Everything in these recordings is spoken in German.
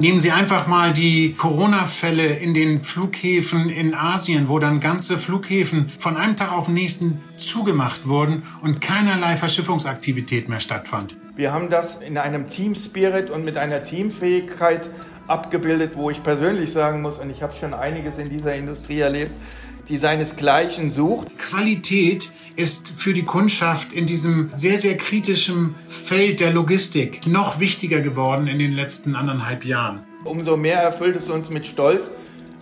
Nehmen Sie einfach mal die Corona-Fälle in den Flughäfen in Asien, wo dann ganze Flughäfen von einem Tag auf den nächsten zugemacht wurden und keinerlei Verschiffungsaktivität mehr stattfand. Wir haben das in einem Team-Spirit und mit einer Teamfähigkeit abgebildet, wo ich persönlich sagen muss, und ich habe schon einiges in dieser Industrie erlebt, die seinesgleichen sucht. Qualität ist für die Kundschaft in diesem sehr, sehr kritischen Feld der Logistik noch wichtiger geworden in den letzten anderthalb Jahren. Umso mehr erfüllt es uns mit Stolz,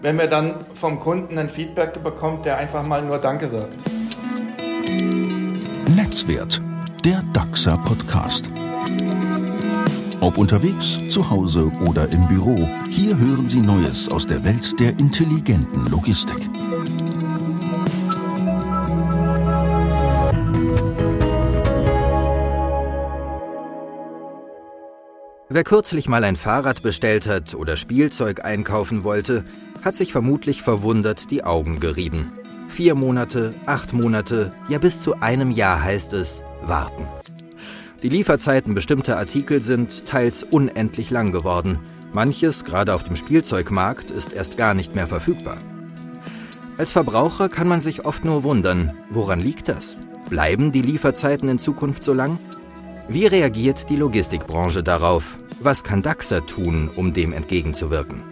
wenn wir dann vom Kunden ein Feedback bekommt, der einfach mal nur Danke sagt. Netzwert, der DAXA Podcast. Ob unterwegs, zu Hause oder im Büro, hier hören Sie Neues aus der Welt der intelligenten Logistik. Wer kürzlich mal ein Fahrrad bestellt hat oder Spielzeug einkaufen wollte, hat sich vermutlich verwundert die Augen gerieben. Vier Monate, acht Monate, ja bis zu einem Jahr heißt es warten. Die Lieferzeiten bestimmter Artikel sind teils unendlich lang geworden. Manches, gerade auf dem Spielzeugmarkt, ist erst gar nicht mehr verfügbar. Als Verbraucher kann man sich oft nur wundern, woran liegt das? Bleiben die Lieferzeiten in Zukunft so lang? Wie reagiert die Logistikbranche darauf? Was kann DAXA tun, um dem entgegenzuwirken?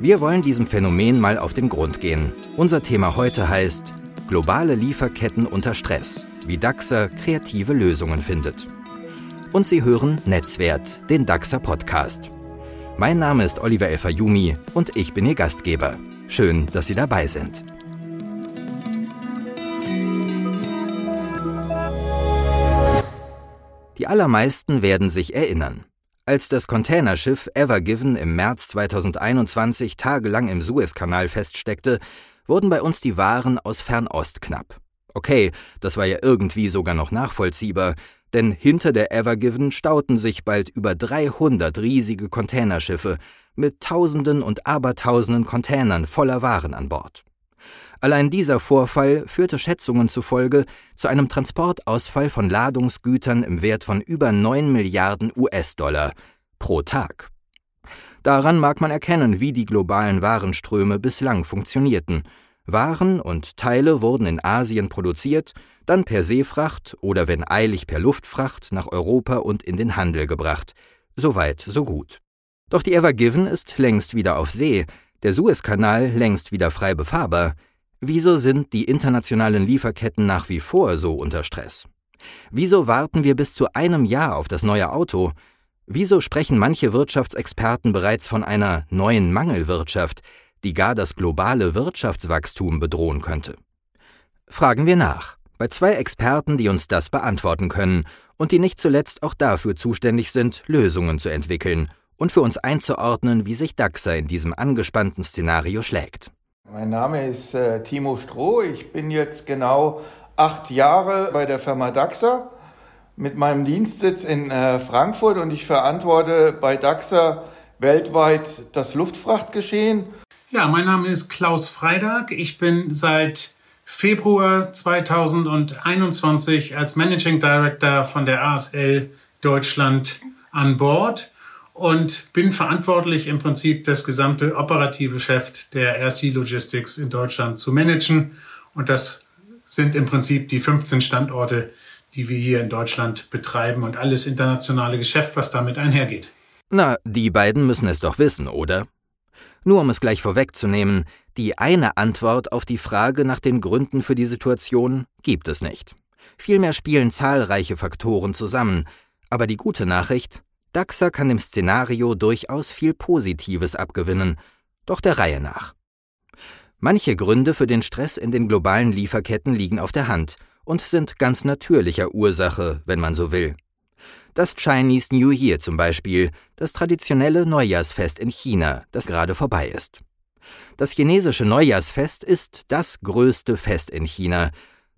Wir wollen diesem Phänomen mal auf den Grund gehen. Unser Thema heute heißt Globale Lieferketten unter Stress, wie DAXA kreative Lösungen findet. Und Sie hören Netzwert, den DAXA Podcast. Mein Name ist Oliver Elfayumi und ich bin Ihr Gastgeber. Schön, dass Sie dabei sind. Die allermeisten werden sich erinnern. Als das Containerschiff Ever Given im März 2021 tagelang im Suezkanal feststeckte, wurden bei uns die Waren aus Fernost knapp. Okay, das war ja irgendwie sogar noch nachvollziehbar, denn hinter der Ever Given stauten sich bald über 300 riesige Containerschiffe mit Tausenden und Abertausenden Containern voller Waren an Bord. Allein dieser Vorfall führte Schätzungen zufolge zu einem Transportausfall von Ladungsgütern im Wert von über 9 Milliarden US-Dollar pro Tag. Daran mag man erkennen, wie die globalen Warenströme bislang funktionierten. Waren und Teile wurden in Asien produziert, dann per Seefracht oder wenn eilig per Luftfracht nach Europa und in den Handel gebracht. Soweit, so gut. Doch die Ever Given ist längst wieder auf See, der Suezkanal längst wieder frei befahrbar. Wieso sind die internationalen Lieferketten nach wie vor so unter Stress? Wieso warten wir bis zu einem Jahr auf das neue Auto? Wieso sprechen manche Wirtschaftsexperten bereits von einer neuen Mangelwirtschaft, die gar das globale Wirtschaftswachstum bedrohen könnte? Fragen wir nach, bei zwei Experten, die uns das beantworten können und die nicht zuletzt auch dafür zuständig sind, Lösungen zu entwickeln und für uns einzuordnen, wie sich DAXA in diesem angespannten Szenario schlägt. Mein Name ist äh, Timo Stroh. Ich bin jetzt genau acht Jahre bei der Firma DAXA mit meinem Dienstsitz in äh, Frankfurt und ich verantworte bei DAXA weltweit das Luftfrachtgeschehen. Ja, mein Name ist Klaus Freidag. Ich bin seit Februar 2021 als Managing Director von der ASL Deutschland an Bord und bin verantwortlich im Prinzip das gesamte operative Geschäft der RC Logistics in Deutschland zu managen. Und das sind im Prinzip die 15 Standorte, die wir hier in Deutschland betreiben und alles internationale Geschäft, was damit einhergeht. Na, die beiden müssen es doch wissen, oder? Nur um es gleich vorwegzunehmen, die eine Antwort auf die Frage nach den Gründen für die Situation gibt es nicht. Vielmehr spielen zahlreiche Faktoren zusammen. Aber die gute Nachricht, DAXA kann dem Szenario durchaus viel Positives abgewinnen, doch der Reihe nach. Manche Gründe für den Stress in den globalen Lieferketten liegen auf der Hand und sind ganz natürlicher Ursache, wenn man so will. Das Chinese New Year zum Beispiel, das traditionelle Neujahrsfest in China, das gerade vorbei ist. Das chinesische Neujahrsfest ist das größte Fest in China.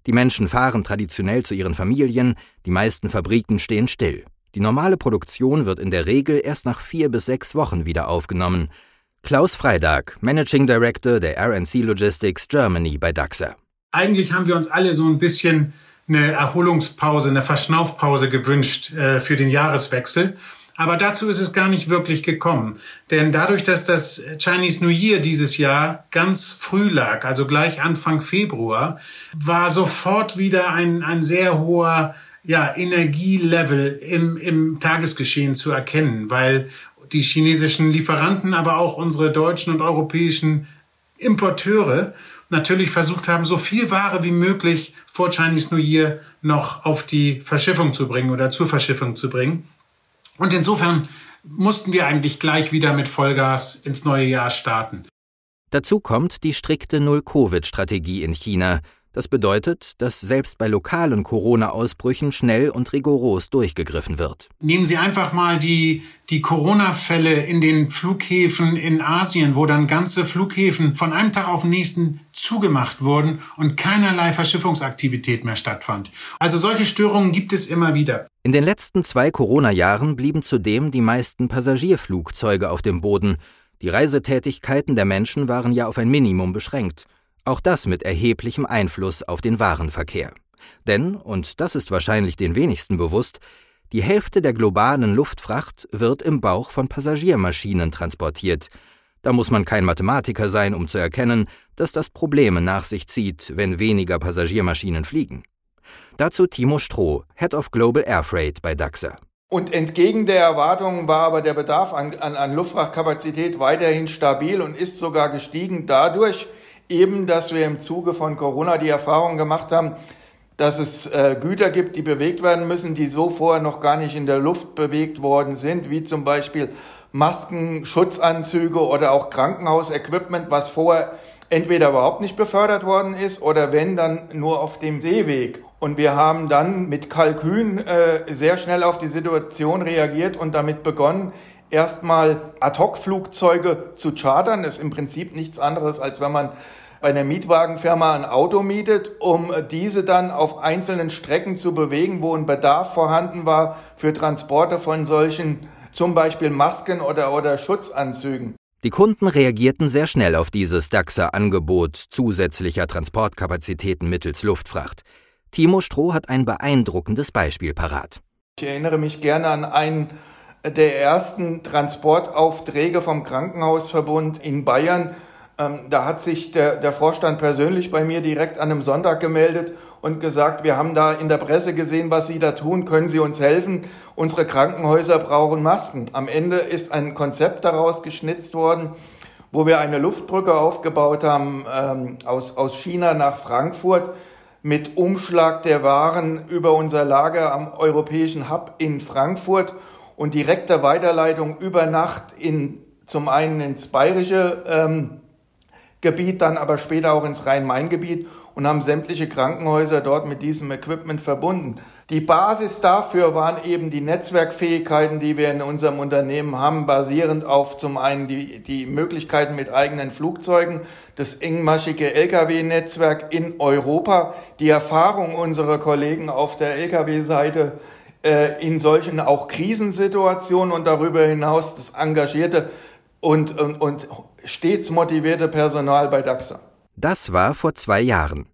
Die Menschen fahren traditionell zu ihren Familien, die meisten Fabriken stehen still. Die normale Produktion wird in der Regel erst nach vier bis sechs Wochen wieder aufgenommen. Klaus Freidag, Managing Director der RNC Logistics Germany bei DAXA. Eigentlich haben wir uns alle so ein bisschen eine Erholungspause, eine Verschnaufpause gewünscht äh, für den Jahreswechsel. Aber dazu ist es gar nicht wirklich gekommen. Denn dadurch, dass das Chinese New Year dieses Jahr ganz früh lag, also gleich Anfang Februar, war sofort wieder ein, ein sehr hoher ja, Energielevel im, im Tagesgeschehen zu erkennen, weil die chinesischen Lieferanten, aber auch unsere deutschen und europäischen Importeure natürlich versucht haben, so viel Ware wie möglich vor Chinese New Year noch auf die Verschiffung zu bringen oder zur Verschiffung zu bringen. Und insofern mussten wir eigentlich gleich wieder mit Vollgas ins neue Jahr starten. Dazu kommt die strikte Null-Covid-Strategie in China, das bedeutet, dass selbst bei lokalen Corona-Ausbrüchen schnell und rigoros durchgegriffen wird. Nehmen Sie einfach mal die, die Corona-Fälle in den Flughäfen in Asien, wo dann ganze Flughäfen von einem Tag auf den nächsten zugemacht wurden und keinerlei Verschiffungsaktivität mehr stattfand. Also solche Störungen gibt es immer wieder. In den letzten zwei Corona-Jahren blieben zudem die meisten Passagierflugzeuge auf dem Boden. Die Reisetätigkeiten der Menschen waren ja auf ein Minimum beschränkt. Auch das mit erheblichem Einfluss auf den Warenverkehr. Denn, und das ist wahrscheinlich den wenigsten bewusst, die Hälfte der globalen Luftfracht wird im Bauch von Passagiermaschinen transportiert. Da muss man kein Mathematiker sein, um zu erkennen, dass das Probleme nach sich zieht, wenn weniger Passagiermaschinen fliegen. Dazu Timo Stroh, Head of Global Air Freight bei DAXA. Und entgegen der Erwartungen war aber der Bedarf an, an, an Luftfrachtkapazität weiterhin stabil und ist sogar gestiegen dadurch, eben, dass wir im Zuge von Corona die Erfahrung gemacht haben, dass es äh, Güter gibt, die bewegt werden müssen, die so vorher noch gar nicht in der Luft bewegt worden sind, wie zum Beispiel Masken, Schutzanzüge oder auch Krankenhausequipment, was vorher entweder überhaupt nicht befördert worden ist oder wenn dann nur auf dem Seeweg. Und wir haben dann mit Kalkün äh, sehr schnell auf die Situation reagiert und damit begonnen, erstmal Ad-Hoc-Flugzeuge zu chartern. Das ist im Prinzip nichts anderes, als wenn man bei einer Mietwagenfirma ein Auto mietet, um diese dann auf einzelnen Strecken zu bewegen, wo ein Bedarf vorhanden war für Transporte von solchen zum Beispiel Masken oder, oder Schutzanzügen. Die Kunden reagierten sehr schnell auf dieses DAXA-Angebot zusätzlicher Transportkapazitäten mittels Luftfracht. Timo Stroh hat ein beeindruckendes Beispiel parat. Ich erinnere mich gerne an einen der ersten Transportaufträge vom Krankenhausverbund in Bayern, ähm, da hat sich der, der Vorstand persönlich bei mir direkt an einem Sonntag gemeldet und gesagt, wir haben da in der Presse gesehen, was Sie da tun, können Sie uns helfen? Unsere Krankenhäuser brauchen Masken. Am Ende ist ein Konzept daraus geschnitzt worden, wo wir eine Luftbrücke aufgebaut haben ähm, aus, aus China nach Frankfurt mit Umschlag der Waren über unser Lager am europäischen Hub in Frankfurt und direkter Weiterleitung über Nacht in zum einen ins bayerische ähm, Gebiet, dann aber später auch ins Rhein-Main-Gebiet und haben sämtliche Krankenhäuser dort mit diesem Equipment verbunden. Die Basis dafür waren eben die Netzwerkfähigkeiten, die wir in unserem Unternehmen haben, basierend auf zum einen die, die Möglichkeiten mit eigenen Flugzeugen, das engmaschige Lkw-Netzwerk in Europa, die Erfahrung unserer Kollegen auf der Lkw-Seite in solchen auch Krisensituationen und darüber hinaus das engagierte und, und, und stets motivierte Personal bei DAXA. Das war vor zwei Jahren.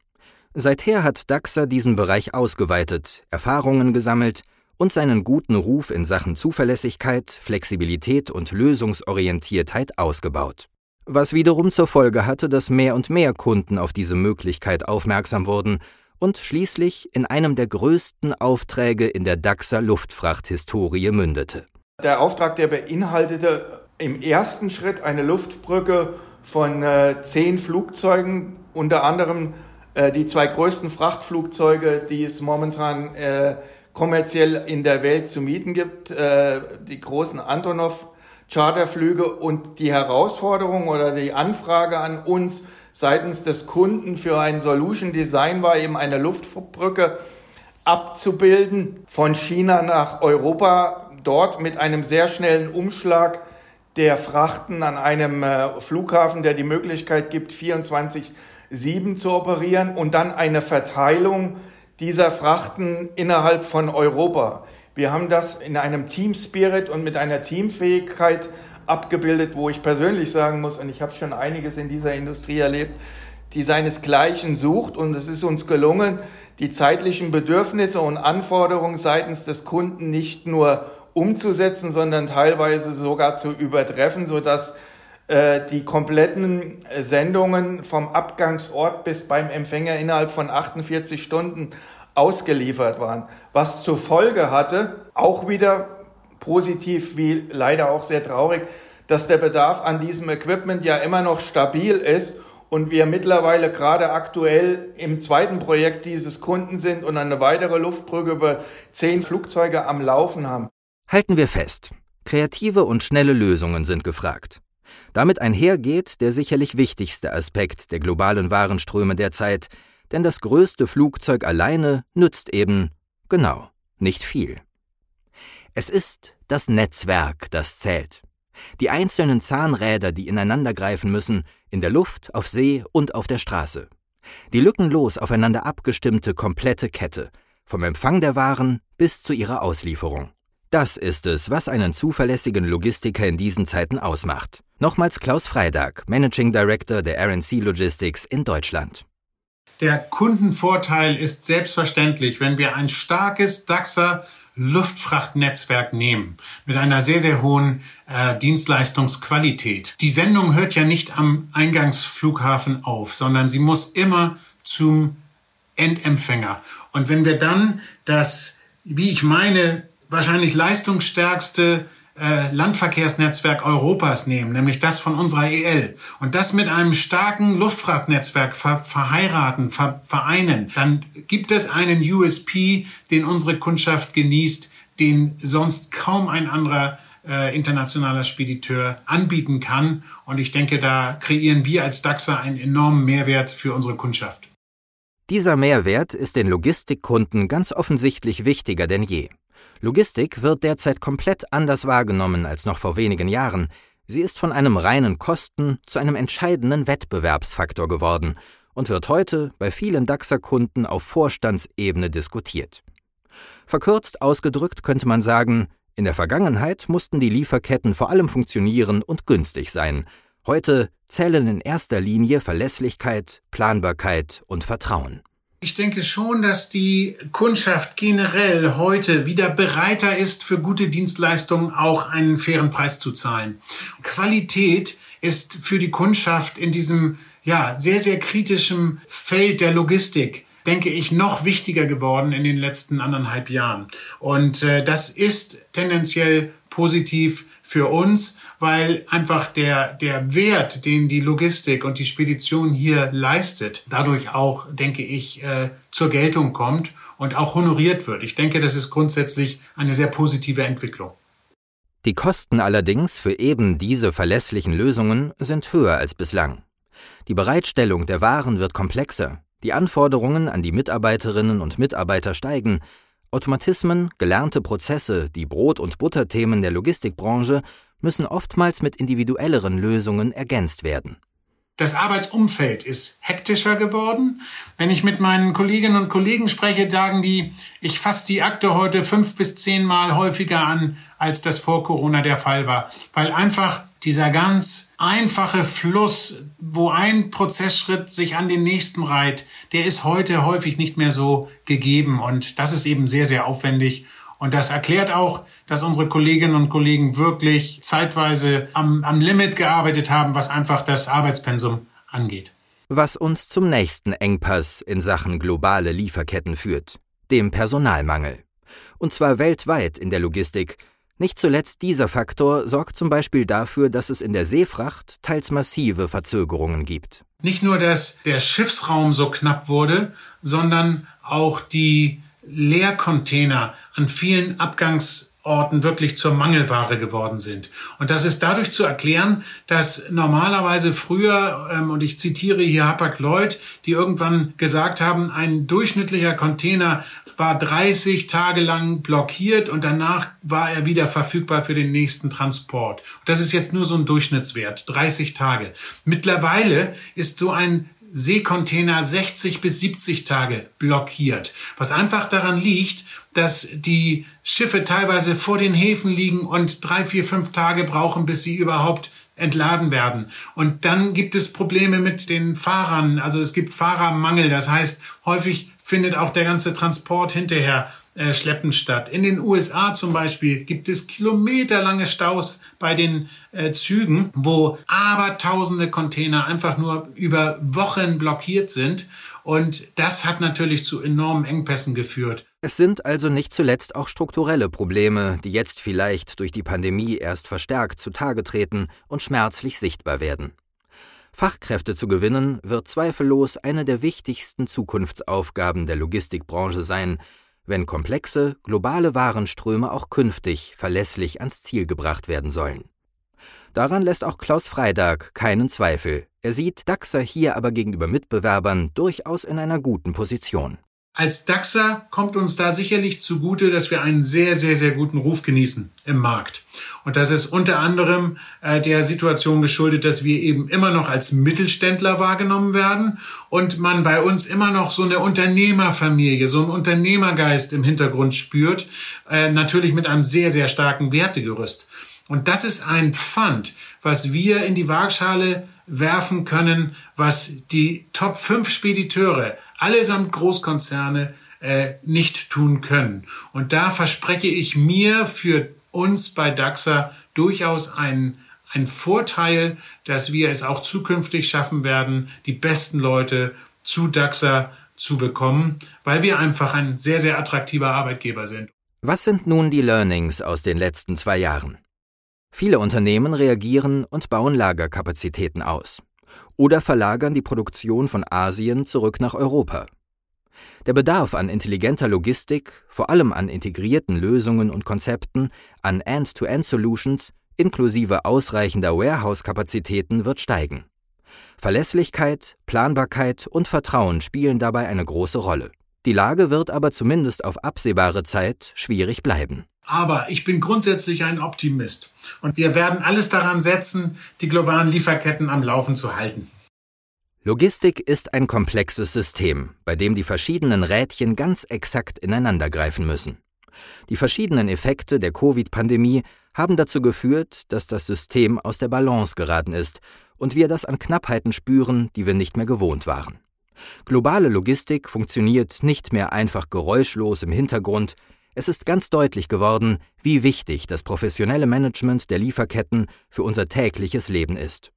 Seither hat DAXA diesen Bereich ausgeweitet, Erfahrungen gesammelt und seinen guten Ruf in Sachen Zuverlässigkeit, Flexibilität und Lösungsorientiertheit ausgebaut. Was wiederum zur Folge hatte, dass mehr und mehr Kunden auf diese Möglichkeit aufmerksam wurden und schließlich in einem der größten Aufträge in der DAXA Luftfrachthistorie mündete. Der Auftrag, der beinhaltete im ersten Schritt eine Luftbrücke von äh, zehn Flugzeugen, unter anderem äh, die zwei größten Frachtflugzeuge, die es momentan äh, kommerziell in der Welt zu mieten gibt, äh, die großen Antonov Charterflüge und die Herausforderung oder die Anfrage an uns seitens des Kunden für ein Solution Design war eben eine Luftbrücke abzubilden von China nach Europa, dort mit einem sehr schnellen Umschlag der Frachten an einem äh, Flughafen, der die Möglichkeit gibt, 24-7 zu operieren und dann eine Verteilung dieser Frachten innerhalb von Europa. Wir haben das in einem Team Spirit und mit einer Teamfähigkeit abgebildet, wo ich persönlich sagen muss, und ich habe schon einiges in dieser Industrie erlebt, die seinesgleichen sucht und es ist uns gelungen, die zeitlichen Bedürfnisse und Anforderungen seitens des Kunden nicht nur umzusetzen, sondern teilweise sogar zu übertreffen, sodass äh, die kompletten Sendungen vom Abgangsort bis beim Empfänger innerhalb von 48 Stunden ausgeliefert waren. Was zur Folge hatte, auch wieder positiv wie leider auch sehr traurig, dass der Bedarf an diesem Equipment ja immer noch stabil ist und wir mittlerweile gerade aktuell im zweiten Projekt dieses Kunden sind und eine weitere Luftbrücke über zehn Flugzeuge am Laufen haben. Halten wir fest, kreative und schnelle Lösungen sind gefragt. Damit einhergeht der sicherlich wichtigste Aspekt der globalen Warenströme derzeit, denn das größte Flugzeug alleine nützt eben, genau, nicht viel. Es ist das Netzwerk, das zählt. Die einzelnen Zahnräder, die ineinandergreifen müssen, in der Luft, auf See und auf der Straße. Die lückenlos aufeinander abgestimmte komplette Kette, vom Empfang der Waren bis zu ihrer Auslieferung. Das ist es, was einen zuverlässigen Logistiker in diesen Zeiten ausmacht. Nochmals Klaus Freidag, Managing Director der RNC Logistics in Deutschland. Der Kundenvorteil ist selbstverständlich, wenn wir ein starkes DAXer Luftfrachtnetzwerk nehmen mit einer sehr, sehr hohen äh, Dienstleistungsqualität. Die Sendung hört ja nicht am Eingangsflughafen auf, sondern sie muss immer zum Endempfänger. Und wenn wir dann das, wie ich meine, wahrscheinlich leistungsstärkste äh, Landverkehrsnetzwerk Europas nehmen, nämlich das von unserer EL, und das mit einem starken Luftfrachtnetzwerk ver verheiraten, ver vereinen, dann gibt es einen USP, den unsere Kundschaft genießt, den sonst kaum ein anderer äh, internationaler Spediteur anbieten kann. Und ich denke, da kreieren wir als DAXA einen enormen Mehrwert für unsere Kundschaft. Dieser Mehrwert ist den Logistikkunden ganz offensichtlich wichtiger denn je. Logistik wird derzeit komplett anders wahrgenommen als noch vor wenigen Jahren. Sie ist von einem reinen Kosten zu einem entscheidenden Wettbewerbsfaktor geworden und wird heute bei vielen DAXer-Kunden auf Vorstandsebene diskutiert. Verkürzt ausgedrückt könnte man sagen, in der Vergangenheit mussten die Lieferketten vor allem funktionieren und günstig sein. Heute zählen in erster Linie Verlässlichkeit, Planbarkeit und Vertrauen. Ich denke schon, dass die Kundschaft generell heute wieder bereiter ist, für gute Dienstleistungen auch einen fairen Preis zu zahlen. Qualität ist für die Kundschaft in diesem ja, sehr, sehr kritischen Feld der Logistik denke ich, noch wichtiger geworden in den letzten anderthalb Jahren. Und äh, das ist tendenziell positiv für uns, weil einfach der, der Wert, den die Logistik und die Spedition hier leistet, dadurch auch, denke ich, äh, zur Geltung kommt und auch honoriert wird. Ich denke, das ist grundsätzlich eine sehr positive Entwicklung. Die Kosten allerdings für eben diese verlässlichen Lösungen sind höher als bislang. Die Bereitstellung der Waren wird komplexer, die Anforderungen an die Mitarbeiterinnen und Mitarbeiter steigen, Automatismen, gelernte Prozesse, die Brot- und Butterthemen der Logistikbranche müssen oftmals mit individuelleren Lösungen ergänzt werden. Das Arbeitsumfeld ist hektischer geworden. Wenn ich mit meinen Kolleginnen und Kollegen spreche, sagen die, ich fasse die Akte heute fünf bis zehnmal häufiger an, als das vor Corona der Fall war, weil einfach dieser ganz einfache Fluss, wo ein Prozessschritt sich an den nächsten reiht, der ist heute häufig nicht mehr so gegeben und das ist eben sehr, sehr aufwendig und das erklärt auch, dass unsere Kolleginnen und Kollegen wirklich zeitweise am, am Limit gearbeitet haben, was einfach das Arbeitspensum angeht. Was uns zum nächsten Engpass in Sachen globale Lieferketten führt, dem Personalmangel. Und zwar weltweit in der Logistik. Nicht zuletzt dieser Faktor sorgt zum Beispiel dafür, dass es in der Seefracht teils massive Verzögerungen gibt. Nicht nur, dass der Schiffsraum so knapp wurde, sondern auch die Leercontainer an vielen Abgangsorten wirklich zur Mangelware geworden sind. Und das ist dadurch zu erklären, dass normalerweise früher, ähm, und ich zitiere hier Hapag-Lloyd, die irgendwann gesagt haben, ein durchschnittlicher Container war 30 Tage lang blockiert und danach war er wieder verfügbar für den nächsten Transport. Das ist jetzt nur so ein Durchschnittswert, 30 Tage. Mittlerweile ist so ein Seekontainer 60 bis 70 Tage blockiert, was einfach daran liegt, dass die Schiffe teilweise vor den Häfen liegen und drei, vier, fünf Tage brauchen, bis sie überhaupt entladen werden. Und dann gibt es Probleme mit den Fahrern. Also es gibt Fahrermangel. Das heißt, häufig findet auch der ganze Transport hinterher äh, schleppend statt. In den USA zum Beispiel gibt es kilometerlange Staus bei den äh, Zügen, wo abertausende Container einfach nur über Wochen blockiert sind. Und das hat natürlich zu enormen Engpässen geführt. Es sind also nicht zuletzt auch strukturelle Probleme, die jetzt vielleicht durch die Pandemie erst verstärkt zutage treten und schmerzlich sichtbar werden. Fachkräfte zu gewinnen, wird zweifellos eine der wichtigsten Zukunftsaufgaben der Logistikbranche sein, wenn komplexe, globale Warenströme auch künftig verlässlich ans Ziel gebracht werden sollen. Daran lässt auch Klaus Freidag keinen Zweifel. Er sieht Daxer hier aber gegenüber Mitbewerbern durchaus in einer guten Position. Als DAXer kommt uns da sicherlich zugute, dass wir einen sehr, sehr, sehr guten Ruf genießen im Markt. Und das ist unter anderem äh, der Situation geschuldet, dass wir eben immer noch als Mittelständler wahrgenommen werden und man bei uns immer noch so eine Unternehmerfamilie, so einen Unternehmergeist im Hintergrund spürt, äh, natürlich mit einem sehr, sehr starken Wertegerüst. Und das ist ein Pfand, was wir in die Waagschale werfen können, was die Top 5 Spediteure allesamt Großkonzerne äh, nicht tun können. Und da verspreche ich mir für uns bei DAXA durchaus einen, einen Vorteil, dass wir es auch zukünftig schaffen werden, die besten Leute zu DAXA zu bekommen, weil wir einfach ein sehr, sehr attraktiver Arbeitgeber sind. Was sind nun die Learnings aus den letzten zwei Jahren? Viele Unternehmen reagieren und bauen Lagerkapazitäten aus oder verlagern die Produktion von Asien zurück nach Europa. Der Bedarf an intelligenter Logistik, vor allem an integrierten Lösungen und Konzepten, an End-to-End-Solutions inklusive ausreichender Warehouse-Kapazitäten wird steigen. Verlässlichkeit, Planbarkeit und Vertrauen spielen dabei eine große Rolle. Die Lage wird aber zumindest auf absehbare Zeit schwierig bleiben. Aber ich bin grundsätzlich ein Optimist. Und wir werden alles daran setzen, die globalen Lieferketten am Laufen zu halten. Logistik ist ein komplexes System, bei dem die verschiedenen Rädchen ganz exakt ineinandergreifen müssen. Die verschiedenen Effekte der Covid-Pandemie haben dazu geführt, dass das System aus der Balance geraten ist und wir das an Knappheiten spüren, die wir nicht mehr gewohnt waren. Globale Logistik funktioniert nicht mehr einfach geräuschlos im Hintergrund, es ist ganz deutlich geworden, wie wichtig das professionelle Management der Lieferketten für unser tägliches Leben ist.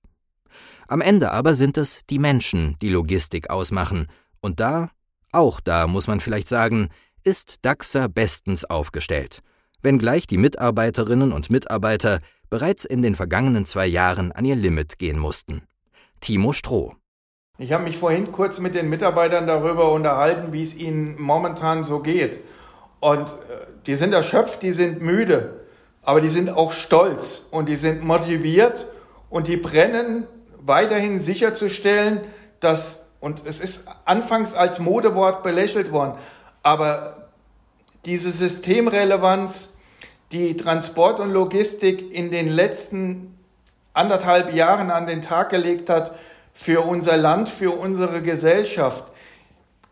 Am Ende aber sind es die Menschen, die Logistik ausmachen, und da, auch da muss man vielleicht sagen, ist DAXA bestens aufgestellt, wenngleich die Mitarbeiterinnen und Mitarbeiter bereits in den vergangenen zwei Jahren an ihr Limit gehen mussten. Timo Stroh. Ich habe mich vorhin kurz mit den Mitarbeitern darüber unterhalten, wie es ihnen momentan so geht. Und äh, die sind erschöpft, die sind müde, aber die sind auch stolz und die sind motiviert und die brennen weiterhin sicherzustellen, dass, und es ist anfangs als Modewort belächelt worden, aber diese Systemrelevanz, die Transport und Logistik in den letzten anderthalb Jahren an den Tag gelegt hat für unser Land, für unsere Gesellschaft,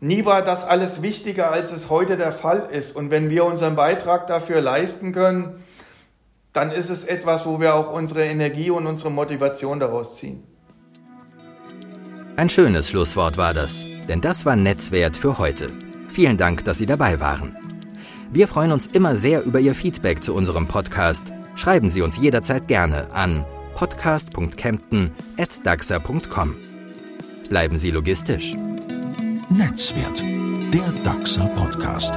Nie war das alles wichtiger, als es heute der Fall ist. Und wenn wir unseren Beitrag dafür leisten können, dann ist es etwas, wo wir auch unsere Energie und unsere Motivation daraus ziehen. Ein schönes Schlusswort war das, denn das war Netzwert für heute. Vielen Dank, dass Sie dabei waren. Wir freuen uns immer sehr über Ihr Feedback zu unserem Podcast. Schreiben Sie uns jederzeit gerne an podcast.kempten.daxa.com. Bleiben Sie logistisch. Netzwert, der DAXA Podcast.